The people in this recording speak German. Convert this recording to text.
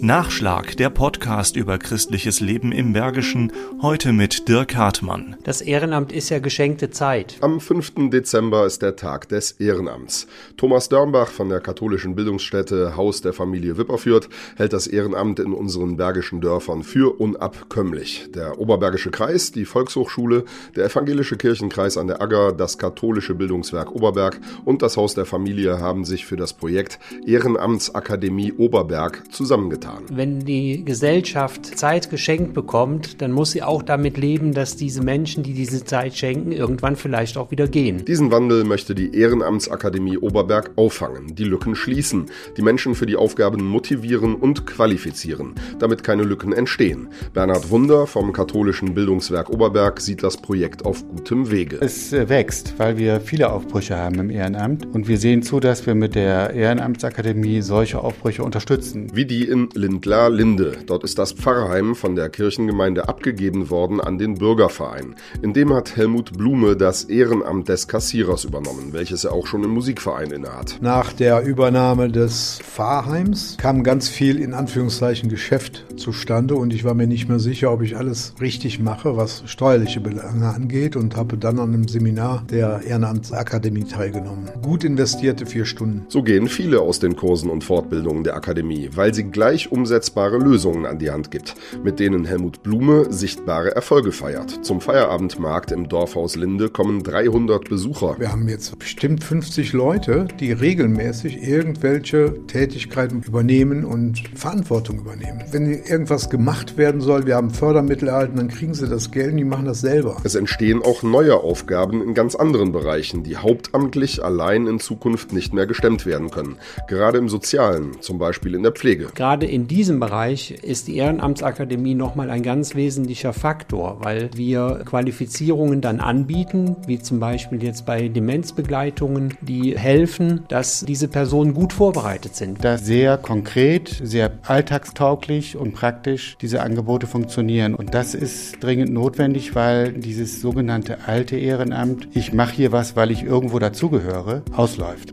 Nachschlag, der Podcast über christliches Leben im Bergischen, heute mit Dirk Hartmann. Das Ehrenamt ist ja geschenkte Zeit. Am 5. Dezember ist der Tag des Ehrenamts. Thomas Dörnbach von der katholischen Bildungsstätte Haus der Familie Wipperfürth hält das Ehrenamt in unseren bergischen Dörfern für unabkömmlich. Der Oberbergische Kreis, die Volkshochschule, der Evangelische Kirchenkreis an der Agger, das katholische Bildungswerk Oberberg und das Haus der Familie haben sich für das Projekt Ehrenamtsakademie Oberberg zusammengetan getan. Wenn die Gesellschaft Zeit geschenkt bekommt, dann muss sie auch damit leben, dass diese Menschen, die diese Zeit schenken, irgendwann vielleicht auch wieder gehen. Diesen Wandel möchte die Ehrenamtsakademie Oberberg auffangen, die Lücken schließen, die Menschen für die Aufgaben motivieren und qualifizieren, damit keine Lücken entstehen. Bernhard Wunder vom katholischen Bildungswerk Oberberg sieht das Projekt auf gutem Wege. Es äh, wächst, weil wir viele Aufbrüche haben im Ehrenamt und wir sehen zu, dass wir mit der Ehrenamtsakademie solche Aufbrüche unterstützen. Wie die in Lindlar-Linde. Dort ist das Pfarrheim von der Kirchengemeinde abgegeben worden an den Bürgerverein. In dem hat Helmut Blume das Ehrenamt des Kassierers übernommen, welches er auch schon im Musikverein innehat. Nach der Übernahme des Pfarrheims kam ganz viel in Anführungszeichen Geschäft zustande und ich war mir nicht mehr sicher, ob ich alles richtig mache, was steuerliche Belange angeht und habe dann an einem Seminar der Ehrenamtsakademie teilgenommen. Gut investierte vier Stunden. So gehen viele aus den Kursen und Fortbildungen der Akademie, weil sie gleich umsetzbare Lösungen an die Hand gibt, mit denen Helmut Blume sichtbare Erfolge feiert. Zum Feierabendmarkt im Dorfhaus Linde kommen 300 Besucher. Wir haben jetzt bestimmt 50 Leute, die regelmäßig irgendwelche Tätigkeiten übernehmen und Verantwortung übernehmen. Wenn irgendwas gemacht werden soll, wir haben Fördermittel erhalten, dann kriegen sie das Geld und die machen das selber. Es entstehen auch neue Aufgaben in ganz anderen Bereichen, die hauptamtlich allein in Zukunft nicht mehr gestemmt werden können. Gerade im Sozialen, zum Beispiel in der Pflege. Gerade in diesem Bereich ist die Ehrenamtsakademie nochmal ein ganz wesentlicher Faktor, weil wir Qualifizierungen dann anbieten, wie zum Beispiel jetzt bei Demenzbegleitungen, die helfen, dass diese Personen gut vorbereitet sind. Da sehr konkret, sehr alltagstauglich und praktisch diese Angebote funktionieren. Und das ist dringend notwendig, weil dieses sogenannte alte Ehrenamt, ich mache hier was, weil ich irgendwo dazugehöre, ausläuft.